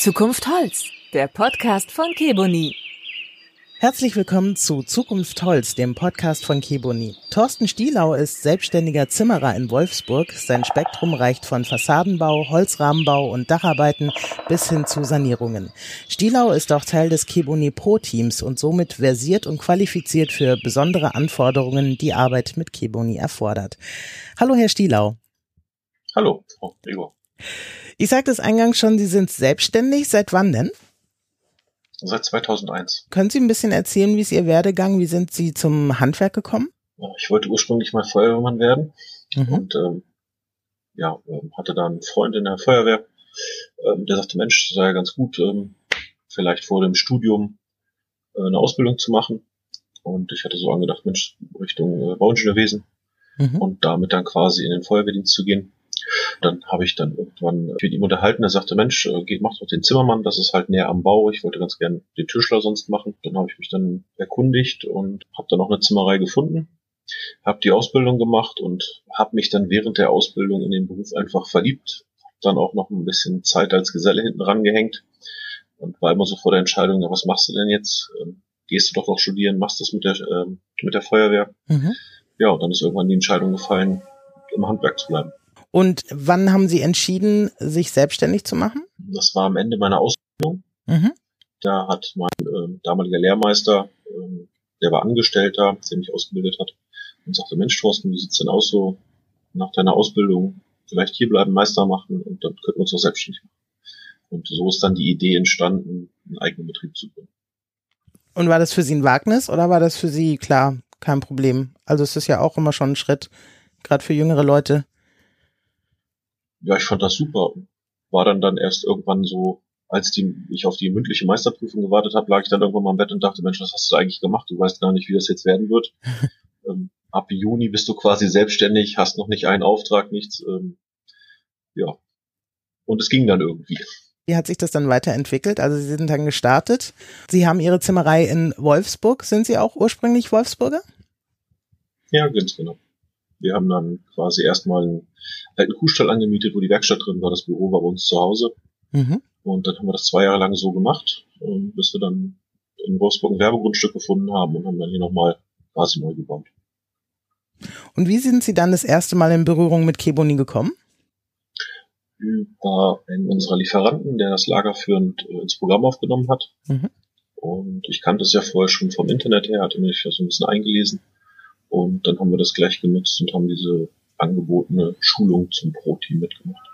Zukunft Holz, der Podcast von Keboni. Herzlich willkommen zu Zukunft Holz, dem Podcast von Keboni. Thorsten Stielau ist selbstständiger Zimmerer in Wolfsburg. Sein Spektrum reicht von Fassadenbau, Holzrahmenbau und Dacharbeiten bis hin zu Sanierungen. Stielau ist auch Teil des Keboni Pro Teams und somit versiert und qualifiziert für besondere Anforderungen, die Arbeit mit Keboni erfordert. Hallo, Herr Stielau. Hallo, Frau Gregor. Ich sagte es eingangs schon, Sie sind selbstständig. Seit wann denn? Seit 2001. Können Sie ein bisschen erzählen, wie ist Ihr Werdegang? Wie sind Sie zum Handwerk gekommen? Ich wollte ursprünglich mal Feuerwehrmann werden mhm. und ähm, ja, ähm, hatte da einen Freund in der Feuerwehr, ähm, der sagte, Mensch, das sei ja ganz gut, ähm, vielleicht vor dem Studium äh, eine Ausbildung zu machen. Und ich hatte so angedacht, Mensch, Richtung äh, Bauingenieurwesen mhm. und damit dann quasi in den Feuerwehrdienst zu gehen. Dann habe ich dann irgendwann mit ihm unterhalten. Er sagte, Mensch, äh, geht, mach doch den Zimmermann, das ist halt näher am Bau. Ich wollte ganz gern den Tischler sonst machen. Dann habe ich mich dann erkundigt und habe dann auch eine Zimmerei gefunden. Habe die Ausbildung gemacht und habe mich dann während der Ausbildung in den Beruf einfach verliebt. Dann auch noch ein bisschen Zeit als Geselle hinten rangehängt und war immer so vor der Entscheidung, ja, was machst du denn jetzt? Ähm, gehst du doch noch studieren, machst das mit der, ähm, mit der Feuerwehr? Mhm. Ja, und dann ist irgendwann die Entscheidung gefallen, im Handwerk zu bleiben. Und wann haben Sie entschieden, sich selbstständig zu machen? Das war am Ende meiner Ausbildung. Mhm. Da hat mein äh, damaliger Lehrmeister, äh, der war Angestellter, der mich ausgebildet hat, und sagte, Mensch, Thorsten, wie sieht's denn aus so nach deiner Ausbildung? Vielleicht hier bleiben, Meister machen und dann könnten wir uns auch selbstständig machen. Und so ist dann die Idee entstanden, einen eigenen Betrieb zu gründen. Und war das für Sie ein Wagnis oder war das für Sie klar, kein Problem? Also es ist ja auch immer schon ein Schritt, gerade für jüngere Leute, ja, ich fand das super. War dann dann erst irgendwann so, als die, ich auf die mündliche Meisterprüfung gewartet habe, lag ich dann irgendwann mal im Bett und dachte, Mensch, was hast du eigentlich gemacht? Du weißt gar nicht, wie das jetzt werden wird. ähm, ab Juni bist du quasi selbstständig, hast noch nicht einen Auftrag, nichts. Ähm, ja. Und es ging dann irgendwie. Wie hat sich das dann weiterentwickelt? Also Sie sind dann gestartet. Sie haben Ihre Zimmerei in Wolfsburg. Sind Sie auch ursprünglich Wolfsburger? Ja, ganz genau. Wir haben dann quasi erstmal einen alten Kuhstall angemietet, wo die Werkstatt drin war. Das Büro war bei uns zu Hause. Mhm. Und dann haben wir das zwei Jahre lang so gemacht, ähm, bis wir dann in Wolfsburg ein Werbegrundstück gefunden haben und haben dann hier nochmal quasi neu gebaut. Und wie sind Sie dann das erste Mal in Berührung mit Keboni gekommen? Über einen unserer Lieferanten, der das Lager führend äh, ins Programm aufgenommen hat. Mhm. Und ich kannte es ja vorher schon vom Internet her, hatte mich ja so ein bisschen eingelesen. Und dann haben wir das gleich genutzt und haben diese angebotene Schulung zum Pro-Team mitgemacht.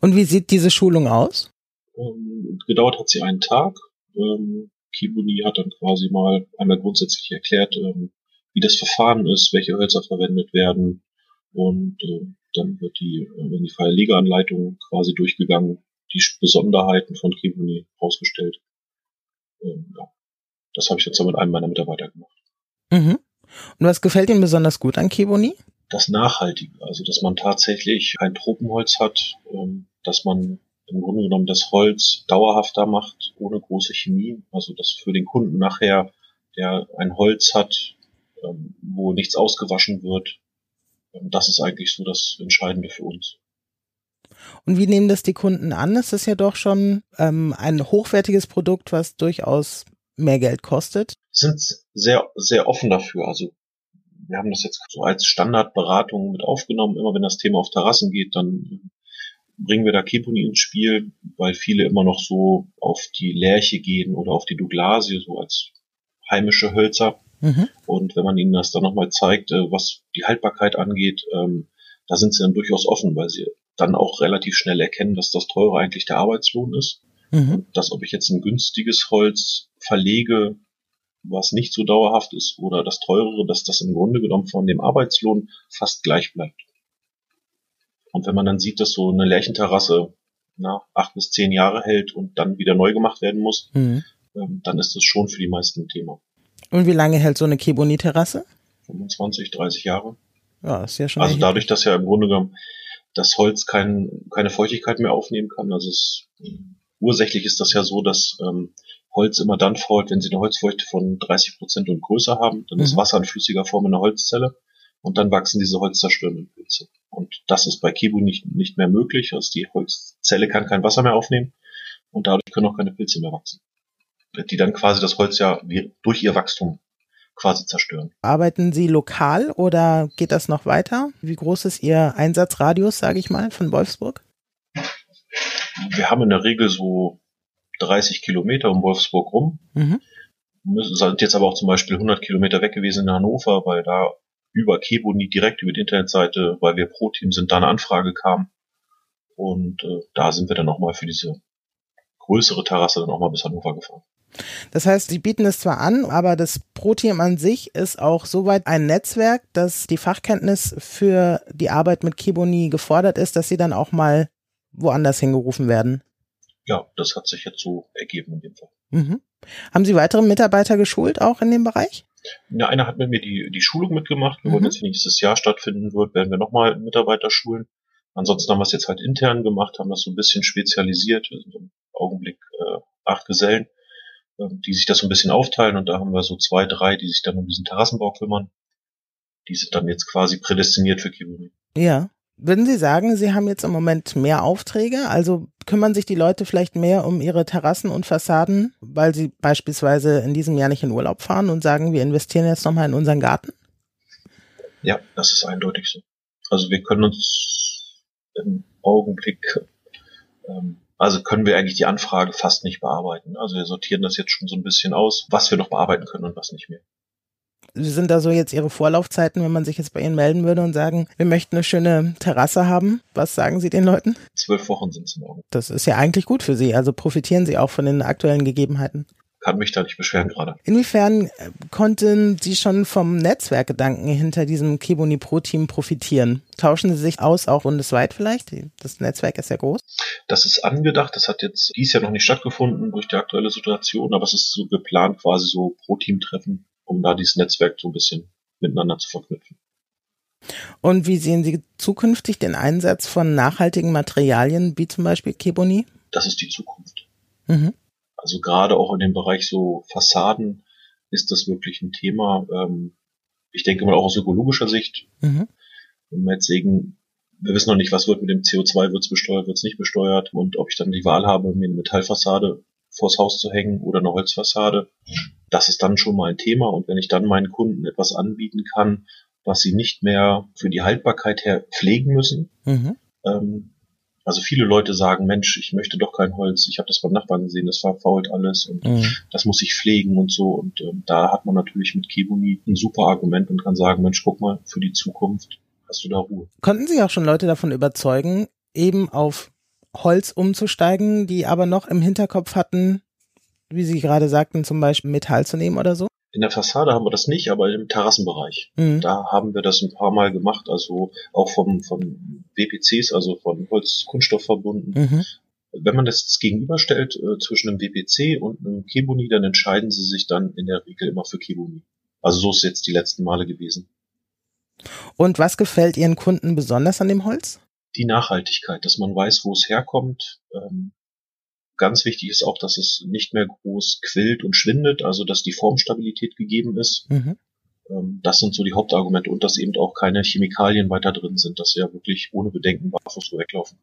Und wie sieht diese Schulung aus? Ähm, gedauert hat sie einen Tag. Ähm, Kibuni hat dann quasi mal einmal grundsätzlich erklärt, ähm, wie das Verfahren ist, welche Hölzer verwendet werden. Und äh, dann wird die, äh, wenn die Verlegeanleitung quasi durchgegangen, die Besonderheiten von Kibuni rausgestellt. Ähm, ja. Das habe ich jetzt mit einem meiner Mitarbeiter gemacht. Mhm. Und was gefällt Ihnen besonders gut an Keboni? Das Nachhaltige, also dass man tatsächlich ein Tropenholz hat, ähm, dass man im Grunde genommen das Holz dauerhafter macht, ohne große Chemie. Also dass für den Kunden nachher, der ein Holz hat, ähm, wo nichts ausgewaschen wird, ähm, das ist eigentlich so das Entscheidende für uns. Und wie nehmen das die Kunden an? Es ist ja doch schon ähm, ein hochwertiges Produkt, was durchaus mehr Geld kostet? Sind sehr, sehr offen dafür. Also wir haben das jetzt so als Standardberatung mit aufgenommen. Immer wenn das Thema auf Terrassen geht, dann bringen wir da Keponi ins Spiel, weil viele immer noch so auf die Lärche gehen oder auf die Douglasie, so als heimische Hölzer. Mhm. Und wenn man ihnen das dann nochmal zeigt, äh, was die Haltbarkeit angeht, ähm, da sind sie dann durchaus offen, weil sie dann auch relativ schnell erkennen, dass das teure eigentlich der Arbeitslohn ist. Mhm. Dass ob ich jetzt ein günstiges Holz verlege, was nicht so dauerhaft ist, oder das teurere, dass das im Grunde genommen von dem Arbeitslohn fast gleich bleibt. Und wenn man dann sieht, dass so eine Lärchenterrasse na, acht bis zehn Jahre hält und dann wieder neu gemacht werden muss, mhm. ähm, dann ist das schon für die meisten ein Thema. Und wie lange hält so eine Keboni-Terrasse? 25, 30 Jahre. Ja, ist ja schon. Also dadurch, dass ja im Grunde genommen das Holz kein, keine Feuchtigkeit mehr aufnehmen kann, also es ursächlich ist das ja so, dass ähm, Holz immer dann fault, wenn sie eine Holzfeuchte von 30 Prozent und größer haben. Dann mhm. ist Wasser in flüssiger Form in der Holzzelle und dann wachsen diese holzzerstörenden Pilze. Und das ist bei Kibu nicht, nicht mehr möglich. Also die Holzzelle kann kein Wasser mehr aufnehmen. und dadurch können auch keine Pilze mehr wachsen. Die dann quasi das Holz ja durch ihr Wachstum quasi zerstören. Arbeiten Sie lokal oder geht das noch weiter? Wie groß ist Ihr Einsatzradius, sage ich mal, von Wolfsburg? Wir haben in der Regel so 30 Kilometer um Wolfsburg rum. Mhm. Sind jetzt aber auch zum Beispiel 100 Kilometer weg gewesen in Hannover, weil da über Keboni direkt über die Internetseite, weil wir Pro-Team sind, da eine Anfrage kam. Und äh, da sind wir dann nochmal für diese größere Terrasse dann auch mal bis Hannover gefahren. Das heißt, sie bieten es zwar an, aber das Pro-Team an sich ist auch soweit ein Netzwerk, dass die Fachkenntnis für die Arbeit mit Kiboni gefordert ist, dass sie dann auch mal woanders hingerufen werden. Ja, das hat sich jetzt so ergeben in dem Fall. Mhm. Haben Sie weitere Mitarbeiter geschult auch in dem Bereich? Ja, einer hat mit mir die, die Schulung mitgemacht. Wir mhm. wollen jetzt, wenn nächstes Jahr stattfinden wird, werden wir nochmal Mitarbeiter schulen. Ansonsten haben wir es jetzt halt intern gemacht, haben das so ein bisschen spezialisiert. Wir sind im Augenblick äh, acht Gesellen, äh, die sich das so ein bisschen aufteilen und da haben wir so zwei, drei, die sich dann um diesen Terrassenbau kümmern. Die sind dann jetzt quasi prädestiniert für Kibuni. Ja. Würden Sie sagen, Sie haben jetzt im Moment mehr Aufträge? Also kümmern sich die Leute vielleicht mehr um ihre Terrassen und Fassaden, weil sie beispielsweise in diesem Jahr nicht in Urlaub fahren und sagen, wir investieren jetzt nochmal in unseren Garten? Ja, das ist eindeutig so. Also wir können uns im Augenblick, ähm, also können wir eigentlich die Anfrage fast nicht bearbeiten. Also wir sortieren das jetzt schon so ein bisschen aus, was wir noch bearbeiten können und was nicht mehr sind da so jetzt Ihre Vorlaufzeiten, wenn man sich jetzt bei Ihnen melden würde und sagen, wir möchten eine schöne Terrasse haben? Was sagen Sie den Leuten? Zwölf Wochen sind es morgen. Das ist ja eigentlich gut für Sie. Also profitieren Sie auch von den aktuellen Gegebenheiten. Kann mich da nicht beschweren gerade. Inwiefern äh, konnten Sie schon vom Netzwerkgedanken hinter diesem Kiboni Pro Team profitieren? Tauschen Sie sich aus, auch bundesweit vielleicht? Das Netzwerk ist ja groß. Das ist angedacht. Das hat jetzt dies Jahr noch nicht stattgefunden durch die aktuelle Situation, aber es ist so geplant, quasi so Pro-Team-Treffen um da dieses Netzwerk so ein bisschen miteinander zu verknüpfen. Und wie sehen Sie zukünftig den Einsatz von nachhaltigen Materialien wie zum Beispiel Keboni? Das ist die Zukunft. Mhm. Also gerade auch in dem Bereich so Fassaden ist das wirklich ein Thema. Ähm, ich denke mal auch aus ökologischer Sicht. Mhm. Wenn wir jetzt sehen, wir wissen noch nicht, was wird mit dem CO2, wird es besteuert, wird es nicht besteuert und ob ich dann die Wahl habe, mir eine Metallfassade vors Haus zu hängen oder eine Holzfassade das ist dann schon mal ein Thema. Und wenn ich dann meinen Kunden etwas anbieten kann, was sie nicht mehr für die Haltbarkeit her pflegen müssen. Mhm. Ähm, also viele Leute sagen, Mensch, ich möchte doch kein Holz. Ich habe das beim Nachbarn gesehen, das verfault alles und mhm. das muss ich pflegen und so. Und ähm, da hat man natürlich mit Kibuni ein super Argument und kann sagen, Mensch, guck mal, für die Zukunft hast du da Ruhe. Konnten Sie auch schon Leute davon überzeugen, eben auf Holz umzusteigen, die aber noch im Hinterkopf hatten, wie Sie gerade sagten, zum Beispiel Metall zu nehmen oder so? In der Fassade haben wir das nicht, aber im Terrassenbereich. Mhm. Da haben wir das ein paar Mal gemacht, also auch vom, von WPCs, also von Holz-Kunststoff verbunden. Mhm. Wenn man das gegenüberstellt äh, zwischen einem WPC und einem Kebuni, dann entscheiden sie sich dann in der Regel immer für Kebuni. Also so ist es jetzt die letzten Male gewesen. Und was gefällt Ihren Kunden besonders an dem Holz? Die Nachhaltigkeit, dass man weiß, wo es herkommt, ähm, Ganz wichtig ist auch, dass es nicht mehr groß quillt und schwindet, also dass die Formstabilität gegeben ist. Mhm. Ähm, das sind so die Hauptargumente und dass eben auch keine Chemikalien weiter drin sind, dass sie ja wirklich ohne Bedenken barfuß so weglaufen.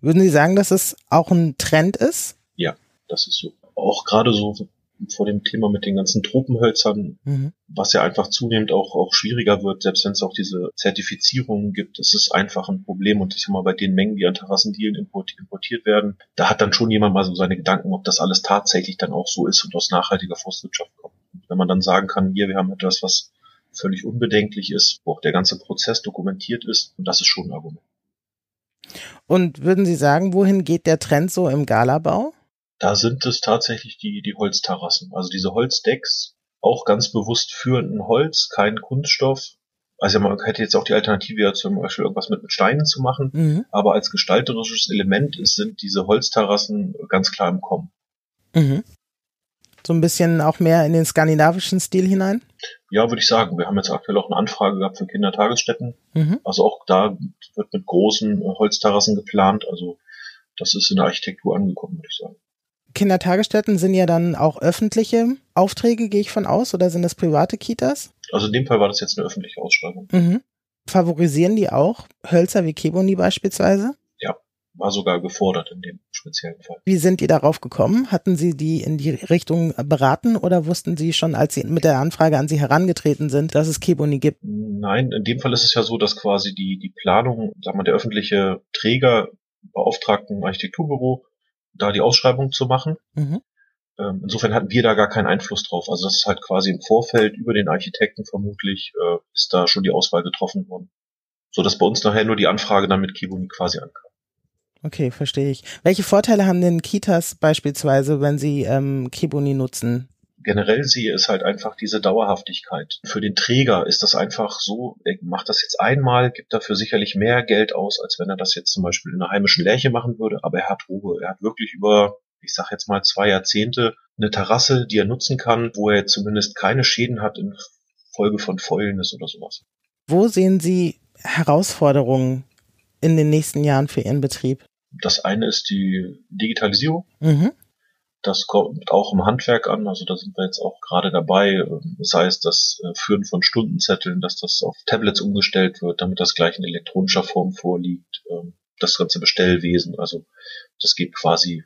Würden Sie sagen, dass es auch ein Trend ist? Ja, das ist so. Auch gerade so vor dem Thema mit den ganzen Tropenhölzern, mhm. was ja einfach zunehmend auch, auch schwieriger wird, selbst wenn es auch diese Zertifizierungen gibt, ist es einfach ein Problem. Und ich sag mal, bei den Mengen, die an Terrassendielen importiert werden, da hat dann schon jemand mal so seine Gedanken, ob das alles tatsächlich dann auch so ist und aus nachhaltiger Forstwirtschaft kommt. Und wenn man dann sagen kann, hier, wir haben etwas, was völlig unbedenklich ist, wo auch der ganze Prozess dokumentiert ist, und das ist schon ein Argument. Und würden Sie sagen, wohin geht der Trend so im Galabau? Da sind es tatsächlich die, die Holzterrassen. Also diese Holzdecks, auch ganz bewusst für ein Holz, kein Kunststoff. Also man hätte jetzt auch die Alternative ja zum Beispiel irgendwas mit, mit Steinen zu machen, mhm. aber als gestalterisches Element sind diese Holzterrassen ganz klar im Kommen. Mhm. So ein bisschen auch mehr in den skandinavischen Stil hinein? Ja, würde ich sagen. Wir haben jetzt aktuell auch eine Anfrage gehabt für Kindertagesstätten. Mhm. Also auch da wird mit großen Holzterrassen geplant. Also das ist in der Architektur angekommen, würde ich sagen. Kindertagesstätten sind ja dann auch öffentliche Aufträge, gehe ich von aus, oder sind das private Kitas? Also in dem Fall war das jetzt eine öffentliche Ausschreibung. Mhm. Favorisieren die auch Hölzer wie Keboni beispielsweise? Ja, war sogar gefordert in dem speziellen Fall. Wie sind die darauf gekommen? Hatten Sie die in die Richtung beraten oder wussten Sie schon, als Sie mit der Anfrage an Sie herangetreten sind, dass es Keboni gibt? Nein, in dem Fall ist es ja so, dass quasi die, die Planung, sagen wir, der öffentliche Träger beauftragt ein Architekturbüro, da die Ausschreibung zu machen. Mhm. Ähm, insofern hatten wir da gar keinen Einfluss drauf. Also das ist halt quasi im Vorfeld über den Architekten vermutlich äh, ist da schon die Auswahl getroffen worden. So dass bei uns nachher nur die Anfrage dann mit Kibuni quasi ankam. Okay, verstehe ich. Welche Vorteile haben denn Kitas beispielsweise, wenn sie ähm, Kibuni nutzen? Generell sehe, ist halt einfach diese Dauerhaftigkeit. Für den Träger ist das einfach so, er macht das jetzt einmal, gibt dafür sicherlich mehr Geld aus, als wenn er das jetzt zum Beispiel in einer heimischen Lerche machen würde, aber er hat Ruhe. Er hat wirklich über ich sag jetzt mal zwei Jahrzehnte, eine Terrasse, die er nutzen kann, wo er zumindest keine Schäden hat in Folge von Fäulnis oder sowas. Wo sehen Sie Herausforderungen in den nächsten Jahren für Ihren Betrieb? Das eine ist die Digitalisierung. Mhm. Das kommt auch im Handwerk an. Also da sind wir jetzt auch gerade dabei. Das heißt, das äh, Führen von Stundenzetteln, dass das auf Tablets umgestellt wird, damit das gleich in elektronischer Form vorliegt. Ähm, das ganze Bestellwesen. Also das geht quasi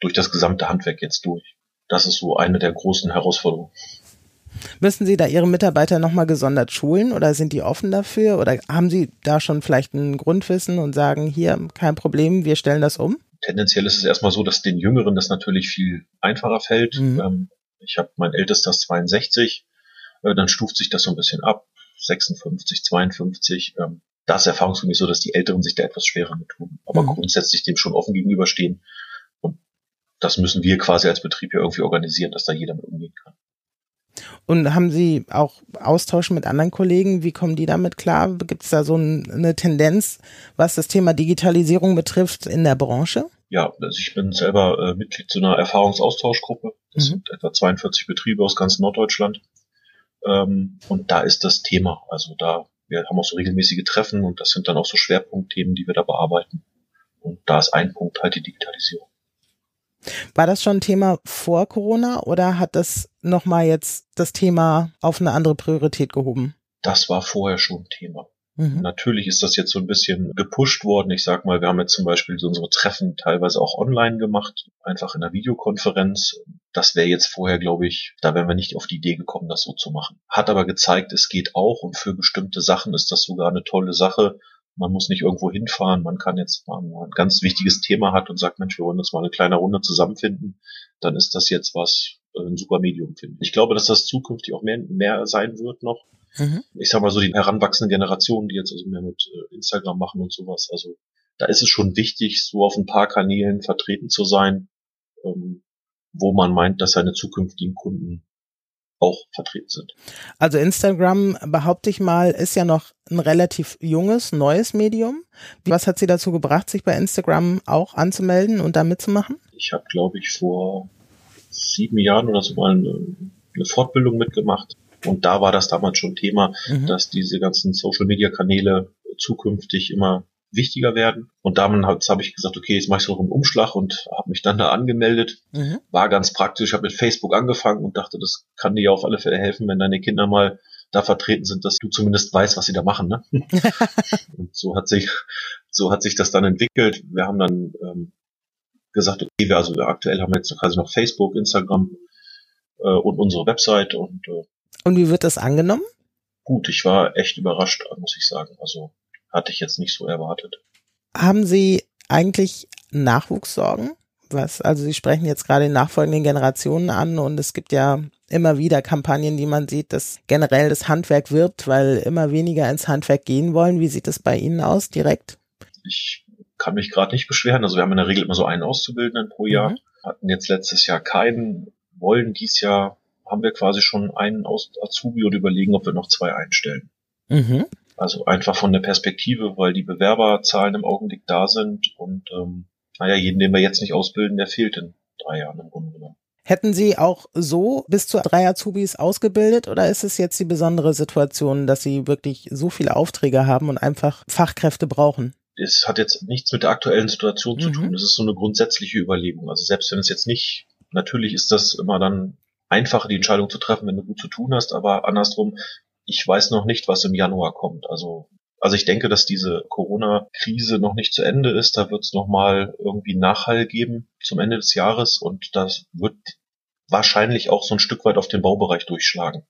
durch das gesamte Handwerk jetzt durch. Das ist so eine der großen Herausforderungen. Müssen Sie da Ihre Mitarbeiter nochmal gesondert schulen oder sind die offen dafür? Oder haben Sie da schon vielleicht ein Grundwissen und sagen, hier, kein Problem, wir stellen das um? Tendenziell ist es erstmal so, dass den Jüngeren das natürlich viel einfacher fällt. Mhm. Ähm, ich habe mein ältestes 62, äh, dann stuft sich das so ein bisschen ab. 56, 52. Ähm, da ist erfahrungsgemäß so, dass die Älteren sich da etwas schwerer mit tun, aber mhm. grundsätzlich dem schon offen gegenüberstehen das müssen wir quasi als Betrieb ja irgendwie organisieren, dass da jeder mit umgehen kann. Und haben Sie auch Austausch mit anderen Kollegen? Wie kommen die damit klar? Gibt es da so eine Tendenz, was das Thema Digitalisierung betrifft in der Branche? Ja, also ich bin selber äh, Mitglied zu einer Erfahrungsaustauschgruppe. Das mhm. sind etwa 42 Betriebe aus ganz Norddeutschland. Ähm, und da ist das Thema. Also da, wir haben auch so regelmäßige Treffen und das sind dann auch so Schwerpunktthemen, die wir da bearbeiten. Und da ist ein Punkt halt die Digitalisierung. War das schon ein Thema vor Corona oder hat das nochmal jetzt das Thema auf eine andere Priorität gehoben? Das war vorher schon Thema. Mhm. Natürlich ist das jetzt so ein bisschen gepusht worden. Ich sag mal, wir haben jetzt zum Beispiel so unsere Treffen teilweise auch online gemacht, einfach in einer Videokonferenz. Das wäre jetzt vorher, glaube ich, da wären wir nicht auf die Idee gekommen, das so zu machen. Hat aber gezeigt, es geht auch und für bestimmte Sachen ist das sogar eine tolle Sache, man muss nicht irgendwo hinfahren. Man kann jetzt, wenn man ein ganz wichtiges Thema hat und sagt, Mensch, wir wollen uns mal eine kleine Runde zusammenfinden, dann ist das jetzt was, äh, ein super Medium finden. Ich glaube, dass das zukünftig auch mehr, mehr sein wird noch. Mhm. Ich sag mal so, die heranwachsenden Generationen, die jetzt also mehr mit äh, Instagram machen und sowas, also da ist es schon wichtig, so auf ein paar Kanälen vertreten zu sein, ähm, wo man meint, dass seine zukünftigen Kunden auch vertreten sind. Also Instagram, behaupte ich mal, ist ja noch ein relativ junges, neues Medium. Was hat Sie dazu gebracht, sich bei Instagram auch anzumelden und da mitzumachen? Ich habe, glaube ich, vor sieben Jahren oder so mal eine, eine, Fortbildung mitgemacht. Und da war das damals schon Thema, mhm. dass diese ganzen Social-Media-Kanäle zukünftig immer wichtiger werden. Und damit habe ich gesagt, okay, jetzt mache ich so einen Umschlag und habe mich dann da angemeldet. Mhm. War ganz praktisch, habe mit Facebook angefangen und dachte, das kann dir auf alle Fälle helfen, wenn deine Kinder mal da vertreten sind, dass du zumindest weißt, was sie da machen. Ne? und so hat sich so hat sich das dann entwickelt. Wir haben dann ähm, gesagt, okay, wir also aktuell haben wir jetzt quasi noch Facebook, Instagram äh, und unsere Website und äh, und wie wird das angenommen? Gut, ich war echt überrascht, muss ich sagen. Also hatte ich jetzt nicht so erwartet. Haben Sie eigentlich Nachwuchssorgen? Was, also Sie sprechen jetzt gerade die nachfolgenden Generationen an und es gibt ja immer wieder Kampagnen, die man sieht, dass generell das Handwerk wirbt, weil immer weniger ins Handwerk gehen wollen. Wie sieht es bei Ihnen aus direkt? Ich kann mich gerade nicht beschweren. Also wir haben in der Regel immer so einen Auszubildenden pro Jahr. Mhm. Hatten jetzt letztes Jahr keinen, wollen dies Jahr haben wir quasi schon einen aus Azubi und überlegen, ob wir noch zwei einstellen. Mhm. Also einfach von der Perspektive, weil die Bewerberzahlen im Augenblick da sind und ähm, naja, jeden, den wir jetzt nicht ausbilden, der fehlt in drei Jahren im Grunde genommen. Hätten Sie auch so bis zu drei Azubis ausgebildet oder ist es jetzt die besondere Situation, dass Sie wirklich so viele Aufträge haben und einfach Fachkräfte brauchen? Es hat jetzt nichts mit der aktuellen Situation zu mhm. tun. Es ist so eine grundsätzliche Überlegung. Also selbst wenn es jetzt nicht, natürlich ist das immer dann einfacher, die Entscheidung zu treffen, wenn du gut zu tun hast, aber andersrum, ich weiß noch nicht, was im Januar kommt. Also Also ich denke, dass diese Corona-Krise noch nicht zu Ende ist. Da wird es nochmal irgendwie Nachhall geben zum Ende des Jahres und das wird wahrscheinlich auch so ein Stück weit auf den Baubereich durchschlagen.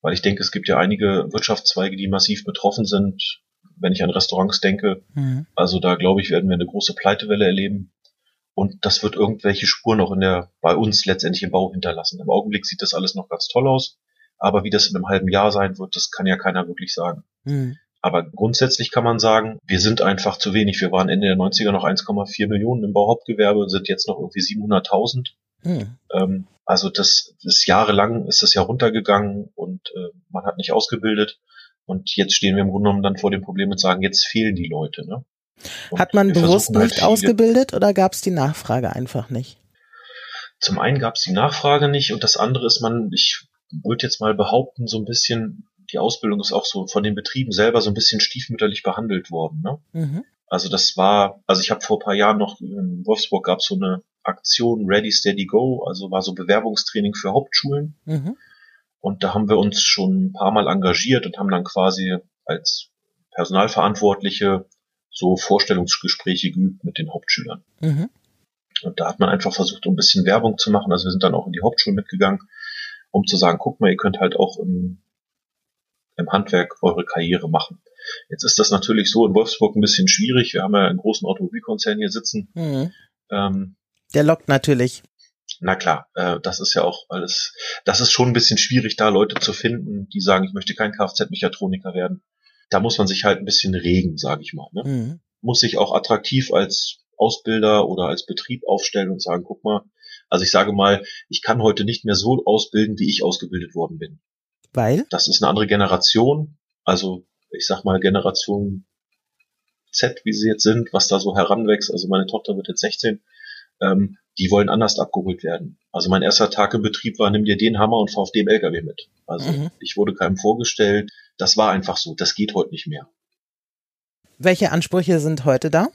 Weil ich denke, es gibt ja einige Wirtschaftszweige, die massiv betroffen sind. Wenn ich an Restaurants denke, mhm. also da glaube ich, werden wir eine große Pleitewelle erleben. Und das wird irgendwelche Spuren auch in der, bei uns letztendlich im Bau hinterlassen. Im Augenblick sieht das alles noch ganz toll aus. Aber wie das in einem halben Jahr sein wird, das kann ja keiner wirklich sagen. Mhm. Aber grundsätzlich kann man sagen, wir sind einfach zu wenig. Wir waren Ende der 90er noch 1,4 Millionen im Bauhauptgewerbe, sind jetzt noch irgendwie 700.000. Mhm. Ähm, also das ist jahrelang ist das ja runtergegangen und äh, man hat nicht ausgebildet. Und jetzt stehen wir im Grunde genommen dann vor dem Problem und sagen, jetzt fehlen die Leute. Ne? Hat man bewusst halt nicht ausgebildet oder gab es die Nachfrage einfach nicht? Zum einen gab es die Nachfrage nicht und das andere ist man, ich würde jetzt mal behaupten, so ein bisschen, die Ausbildung ist auch so von den Betrieben selber so ein bisschen stiefmütterlich behandelt worden. Ne? Mhm. Also das war, also ich habe vor paar Jahren noch in Wolfsburg gab es so eine Aktion Ready Steady Go, also war so Bewerbungstraining für Hauptschulen. Mhm. Und da haben wir uns schon ein paar Mal engagiert und haben dann quasi als Personalverantwortliche so Vorstellungsgespräche geübt mit den Hauptschülern. Mhm. Und da hat man einfach versucht, ein bisschen Werbung zu machen. Also wir sind dann auch in die Hauptschulen mitgegangen, um zu sagen, guck mal, ihr könnt halt auch im, im Handwerk eure Karriere machen. Jetzt ist das natürlich so in Wolfsburg ein bisschen schwierig. Wir haben ja einen großen Automobilkonzern hier sitzen. Mhm. Ähm, Der lockt natürlich. Na klar, äh, das ist ja auch alles, das ist schon ein bisschen schwierig, da Leute zu finden, die sagen, ich möchte kein Kfz-Mechatroniker werden. Da muss man sich halt ein bisschen regen, sage ich mal. Ne? Mhm. Muss sich auch attraktiv als Ausbilder oder als Betrieb aufstellen und sagen, guck mal, also ich sage mal, ich kann heute nicht mehr so ausbilden, wie ich ausgebildet worden bin. Weil? Das ist eine andere Generation. Also ich sag mal Generation Z, wie sie jetzt sind, was da so heranwächst. Also meine Tochter wird jetzt 16 ähm, die wollen anders abgeholt werden. Also mein erster Tag im Betrieb war, nimm dir den Hammer und fahr auf dem LKW mit. Also mhm. ich wurde keinem vorgestellt. Das war einfach so. Das geht heute nicht mehr. Welche Ansprüche sind heute da?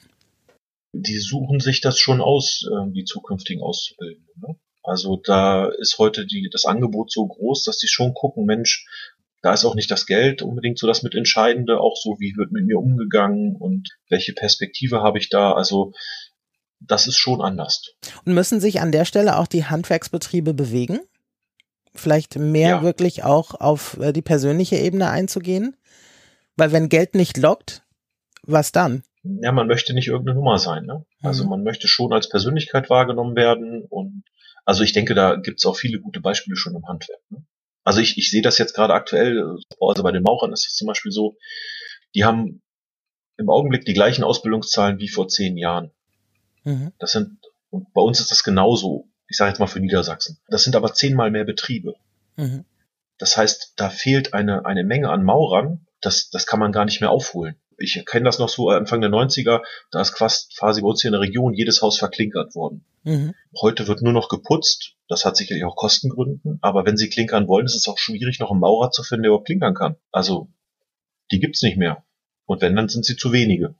Die suchen sich das schon aus, äh, die zukünftigen Auszubildenden. Ne? Also da ist heute die, das Angebot so groß, dass die schon gucken, Mensch, da ist auch nicht das Geld unbedingt so das mit Entscheidende, auch so, wie wird mit mir umgegangen und welche Perspektive habe ich da. Also das ist schon anders. Und müssen sich an der Stelle auch die Handwerksbetriebe bewegen? Vielleicht mehr ja. wirklich auch auf äh, die persönliche Ebene einzugehen? Weil wenn Geld nicht lockt, was dann? Ja, man möchte nicht irgendeine Nummer sein. Ne? Also mhm. man möchte schon als Persönlichkeit wahrgenommen werden. Und also ich denke, da gibt's auch viele gute Beispiele schon im Handwerk. Ne? Also ich, ich sehe das jetzt gerade aktuell, also bei den Maurern ist es zum Beispiel so, die haben im Augenblick die gleichen Ausbildungszahlen wie vor zehn Jahren. Mhm. Das sind, und bei uns ist das genauso, ich sage jetzt mal für Niedersachsen. Das sind aber zehnmal mehr Betriebe. Mhm. Das heißt, da fehlt eine, eine Menge an Maurern, das, das kann man gar nicht mehr aufholen. Ich kenne das noch so Anfang der 90er, da ist quasi bei uns hier in der Region jedes Haus verklinkert worden. Mhm. Heute wird nur noch geputzt, das hat sicherlich auch Kostengründen, aber wenn sie klinkern wollen, ist es auch schwierig, noch einen Maurer zu finden, der überhaupt klinkern kann. Also, die gibt's nicht mehr. Und wenn, dann sind sie zu wenige.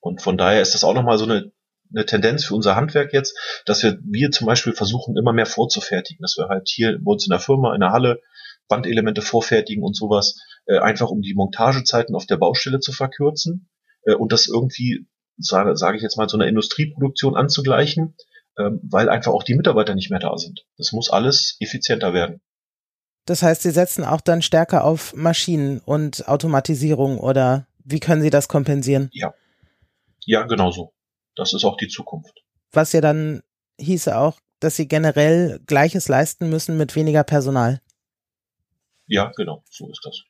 Und von daher ist das auch nochmal so eine eine Tendenz für unser Handwerk jetzt, dass wir, wir zum Beispiel versuchen, immer mehr vorzufertigen, dass wir halt hier bei uns in der Firma, in der Halle, Bandelemente vorfertigen und sowas, äh, einfach um die Montagezeiten auf der Baustelle zu verkürzen äh, und das irgendwie, sage, sage ich jetzt mal, so einer Industrieproduktion anzugleichen, ähm, weil einfach auch die Mitarbeiter nicht mehr da sind. Das muss alles effizienter werden. Das heißt, Sie setzen auch dann stärker auf Maschinen und Automatisierung oder wie können Sie das kompensieren? Ja. Ja, genau so das ist auch die Zukunft. Was ja dann hieße auch, dass sie generell Gleiches leisten müssen mit weniger Personal. Ja, genau, so ist das.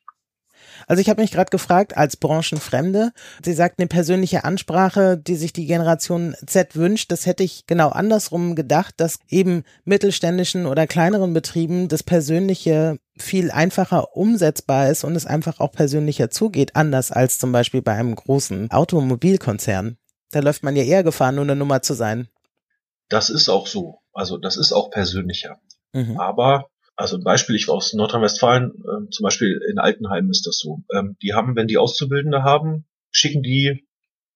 Also ich habe mich gerade gefragt, als Branchenfremde, Sie sagten eine persönliche Ansprache, die sich die Generation Z wünscht, das hätte ich genau andersrum gedacht, dass eben mittelständischen oder kleineren Betrieben das Persönliche viel einfacher umsetzbar ist und es einfach auch persönlicher zugeht, anders als zum Beispiel bei einem großen Automobilkonzern. Da läuft man ja eher Gefahr, nur eine Nummer zu sein. Das ist auch so. Also das ist auch persönlicher. Mhm. Aber, also ein Beispiel, ich war aus Nordrhein-Westfalen, äh, zum Beispiel in Altenheim ist das so. Ähm, die haben, wenn die Auszubildende haben, schicken die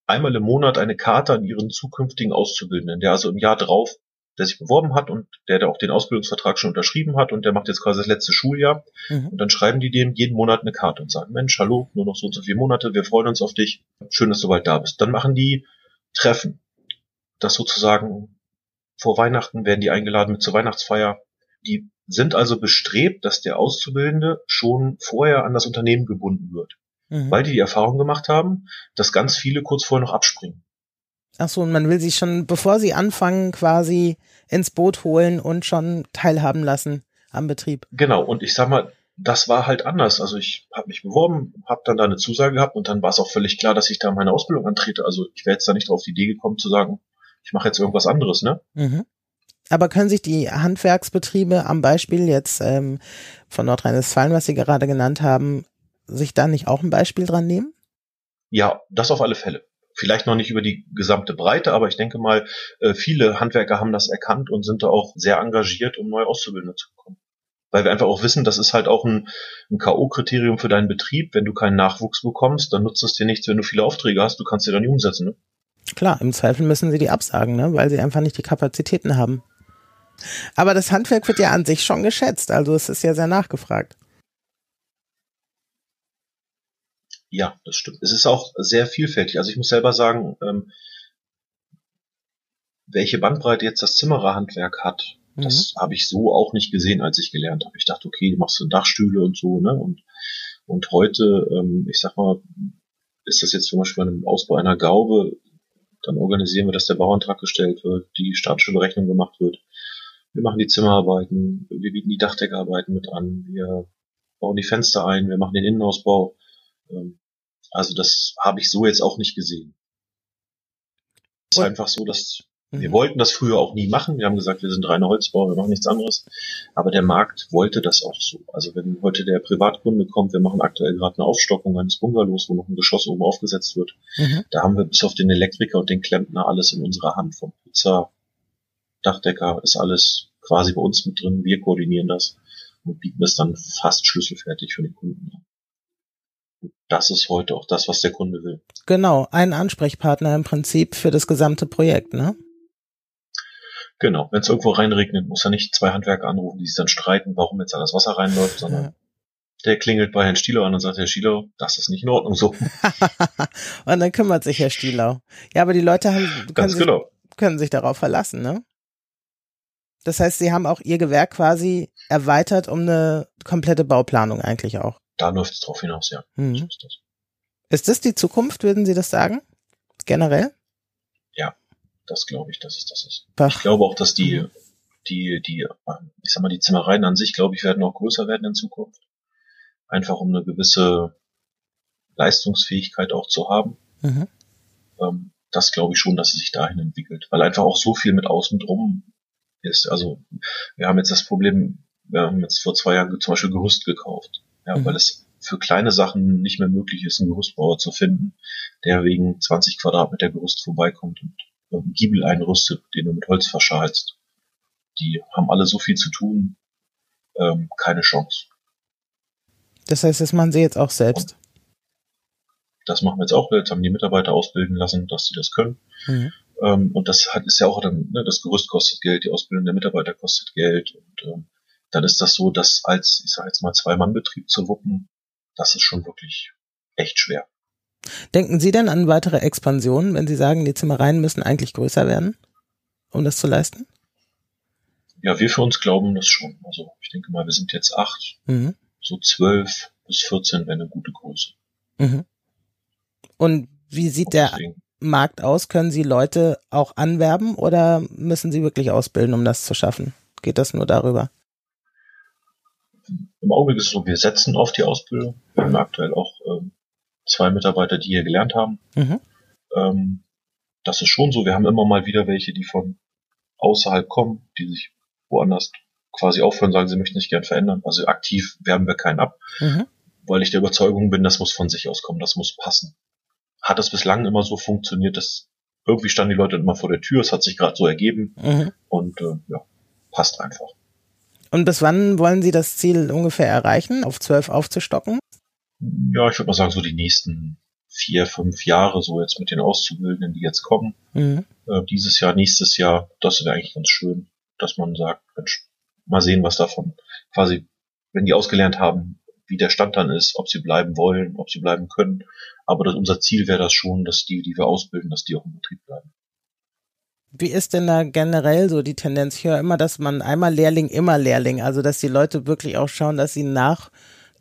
einmal im Monat eine Karte an ihren zukünftigen Auszubildenden, der also im Jahr drauf der sich beworben hat und der, der auch den Ausbildungsvertrag schon unterschrieben hat und der macht jetzt quasi das letzte Schuljahr. Mhm. Und dann schreiben die dem jeden Monat eine Karte und sagen, Mensch, hallo, nur noch so und so viele Monate, wir freuen uns auf dich, schön, dass du bald da bist. Dann machen die Treffen. Das sozusagen vor Weihnachten werden die eingeladen mit zur Weihnachtsfeier. Die sind also bestrebt, dass der Auszubildende schon vorher an das Unternehmen gebunden wird. Mhm. Weil die die Erfahrung gemacht haben, dass ganz viele kurz vorher noch abspringen. Ach so, und man will sie schon, bevor sie anfangen, quasi ins Boot holen und schon teilhaben lassen am Betrieb. Genau, und ich sag mal, das war halt anders. Also ich habe mich beworben, habe dann da eine Zusage gehabt und dann war es auch völlig klar, dass ich da meine Ausbildung antrete. Also ich wäre jetzt da nicht auf die Idee gekommen zu sagen, ich mache jetzt irgendwas anderes, ne? Mhm. Aber können sich die Handwerksbetriebe am Beispiel jetzt ähm, von Nordrhein-Westfalen, was Sie gerade genannt haben, sich da nicht auch ein Beispiel dran nehmen? Ja, das auf alle Fälle. Vielleicht noch nicht über die gesamte Breite, aber ich denke mal, äh, viele Handwerker haben das erkannt und sind da auch sehr engagiert, um neu Auszubildende zu bekommen. Weil wir einfach auch wissen, das ist halt auch ein, ein K.O.-Kriterium für deinen Betrieb. Wenn du keinen Nachwuchs bekommst, dann nutzt es dir nichts, wenn du viele Aufträge hast. Du kannst sie dann nicht umsetzen. Ne? Klar, im Zweifel müssen sie die absagen, ne? weil sie einfach nicht die Kapazitäten haben. Aber das Handwerk wird ja an sich schon geschätzt, also es ist ja sehr nachgefragt. Ja, das stimmt. Es ist auch sehr vielfältig. Also ich muss selber sagen, ähm, welche Bandbreite jetzt das Zimmererhandwerk hat, mhm. das habe ich so auch nicht gesehen, als ich gelernt habe. Ich dachte, okay, du machst so Dachstühle und so, ne? Und, und heute, ähm, ich sag mal, ist das jetzt zum Beispiel beim Ausbau einer Gaube, dann organisieren wir, dass der Bauantrag gestellt wird, die statische Berechnung gemacht wird. Wir machen die Zimmerarbeiten, wir bieten die Dachdeckarbeiten mit an, wir bauen die Fenster ein, wir machen den Innenausbau. Ähm, also das habe ich so jetzt auch nicht gesehen. Es ist einfach so, dass wir mhm. wollten das früher auch nie machen. Wir haben gesagt, wir sind reine Holzbauer, wir machen nichts anderes. Aber der Markt wollte das auch so. Also wenn heute der Privatkunde kommt, wir machen aktuell gerade eine Aufstockung eines Bungalows, wo noch ein Geschoss oben aufgesetzt wird. Mhm. Da haben wir bis auf den Elektriker und den Klempner alles in unserer Hand. Vom Pizza, Dachdecker ist alles quasi bei uns mit drin. Wir koordinieren das und bieten es dann fast schlüsselfertig für den Kunden an das ist heute auch das, was der Kunde will. Genau, ein Ansprechpartner im Prinzip für das gesamte Projekt, ne? Genau, wenn es irgendwo reinregnet, muss er nicht zwei Handwerker anrufen, die sich dann streiten, warum jetzt da das Wasser reinläuft, sondern ja. der klingelt bei Herrn Stielau an und sagt, Herr Stielau, das ist nicht in Ordnung so. und dann kümmert sich Herr Stielau. Ja, aber die Leute haben, können, sich, genau. können sich darauf verlassen, ne? Das heißt, sie haben auch ihr Gewerk quasi erweitert um eine komplette Bauplanung eigentlich auch da läuft es drauf hinaus, ja. Mhm. So ist, das. ist das die Zukunft, würden Sie das sagen? Generell? Ja, das glaube ich, dass es das ist. Ach. Ich glaube auch, dass die, die, die, ich sag mal, die Zimmereien an sich, glaube ich, werden auch größer werden in Zukunft. Einfach um eine gewisse Leistungsfähigkeit auch zu haben. Mhm. Ähm, das glaube ich schon, dass es sich dahin entwickelt, weil einfach auch so viel mit außen drum ist. Also wir haben jetzt das Problem, wir haben jetzt vor zwei Jahren zum Beispiel Gerüst gekauft. Ja, mhm. weil es für kleine Sachen nicht mehr möglich ist, einen Gerüstbauer zu finden, der wegen 20 Quadratmeter Gerüst vorbeikommt und Giebel einrüstet, den du mit Holz verschalst. Die haben alle so viel zu tun, ähm, keine Chance. Das heißt, das machen sie jetzt auch selbst. Das machen wir jetzt auch. Jetzt haben die Mitarbeiter ausbilden lassen, dass sie das können. Mhm. Ähm, und das hat, ist ja auch dann, ne, das Gerüst kostet Geld, die Ausbildung der Mitarbeiter kostet Geld und ähm, dann ist das so, dass als, ich sage jetzt mal, Zwei-Mann-Betrieb zu wuppen, das ist schon wirklich echt schwer. Denken Sie denn an weitere Expansionen, wenn Sie sagen, die Zimmereien müssen eigentlich größer werden, um das zu leisten? Ja, wir für uns glauben das schon. Also ich denke mal, wir sind jetzt acht, mhm. so zwölf bis vierzehn wäre eine gute Größe. Mhm. Und wie sieht der Markt aus? Können Sie Leute auch anwerben oder müssen Sie wirklich ausbilden, um das zu schaffen? Geht das nur darüber? im Augenblick ist es so, wir setzen auf die Ausbildung. Wir haben aktuell auch ähm, zwei Mitarbeiter, die hier gelernt haben. Mhm. Ähm, das ist schon so. Wir haben immer mal wieder welche, die von außerhalb kommen, die sich woanders quasi aufhören, sagen, sie möchten sich gern verändern. Also aktiv werben wir keinen ab, mhm. weil ich der Überzeugung bin, das muss von sich aus kommen, das muss passen. Hat es bislang immer so funktioniert, dass irgendwie standen die Leute immer vor der Tür, es hat sich gerade so ergeben mhm. und äh, ja, passt einfach. Und bis wann wollen Sie das Ziel ungefähr erreichen, auf zwölf aufzustocken? Ja, ich würde mal sagen, so die nächsten vier, fünf Jahre so jetzt mit den Auszubildenden, die jetzt kommen. Mhm. Äh, dieses Jahr, nächstes Jahr, das wäre eigentlich ganz schön, dass man sagt, Mensch, mal sehen, was davon quasi, wenn die ausgelernt haben, wie der Stand dann ist, ob sie bleiben wollen, ob sie bleiben können. Aber das, unser Ziel wäre das schon, dass die, die wir ausbilden, dass die auch im Betrieb bleiben. Wie ist denn da generell so die Tendenz? Ich höre immer, dass man einmal Lehrling, immer Lehrling, also dass die Leute wirklich auch schauen, dass sie nach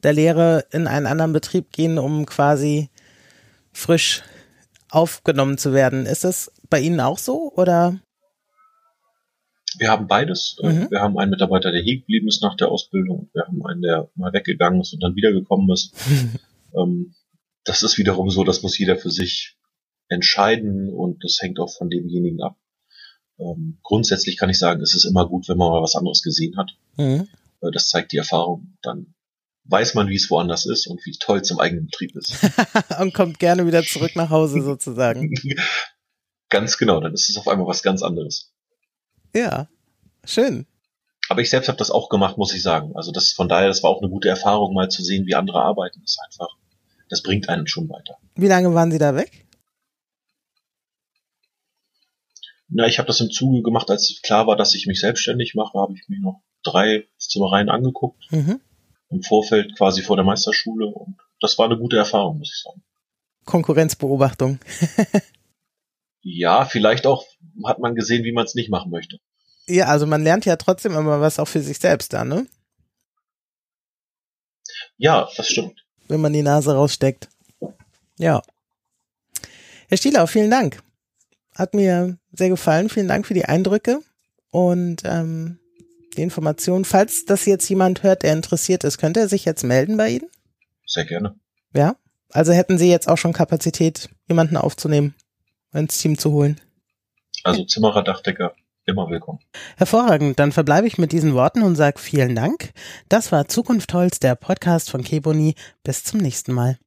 der Lehre in einen anderen Betrieb gehen, um quasi frisch aufgenommen zu werden. Ist das bei Ihnen auch so oder? Wir haben beides. Mhm. Wir haben einen Mitarbeiter, der hier geblieben ist nach der Ausbildung. Wir haben einen, der mal weggegangen ist und dann wiedergekommen ist. ähm, das ist wiederum so, das muss jeder für sich entscheiden und das hängt auch von demjenigen ab. Ähm, grundsätzlich kann ich sagen, es ist immer gut, wenn man mal was anderes gesehen hat. Mhm. Äh, das zeigt die Erfahrung. Dann weiß man, wie es woanders ist und wie toll es im eigenen Betrieb ist. und kommt gerne wieder zurück nach Hause sozusagen. ganz genau, dann ist es auf einmal was ganz anderes. Ja, schön. Aber ich selbst habe das auch gemacht, muss ich sagen. Also das von daher, das war auch eine gute Erfahrung, mal zu sehen, wie andere arbeiten. Das ist einfach, das bringt einen schon weiter. Wie lange waren Sie da weg? Na, ich habe das im Zuge gemacht, als klar war, dass ich mich selbstständig mache, habe ich mir noch drei Zimmereien angeguckt. Mhm im Vorfeld quasi vor der Meisterschule und das war eine gute Erfahrung, muss ich sagen. Konkurrenzbeobachtung. ja, vielleicht auch hat man gesehen, wie man es nicht machen möchte. Ja, also man lernt ja trotzdem immer was auch für sich selbst da, ne? Ja, das stimmt. Wenn man die Nase raussteckt. Ja. Herr Stielau, vielen Dank. Hat mir sehr gefallen. Vielen Dank für die Eindrücke. Und ähm, die Information. Falls das jetzt jemand hört, der interessiert ist, könnte er sich jetzt melden bei Ihnen? Sehr gerne. Ja? Also hätten Sie jetzt auch schon Kapazität, jemanden aufzunehmen, ins Team zu holen? Also Zimmerer, Dachdecker, immer willkommen. Hervorragend, dann verbleibe ich mit diesen Worten und sage vielen Dank. Das war Zukunft Holz, der Podcast von Keboni. Bis zum nächsten Mal.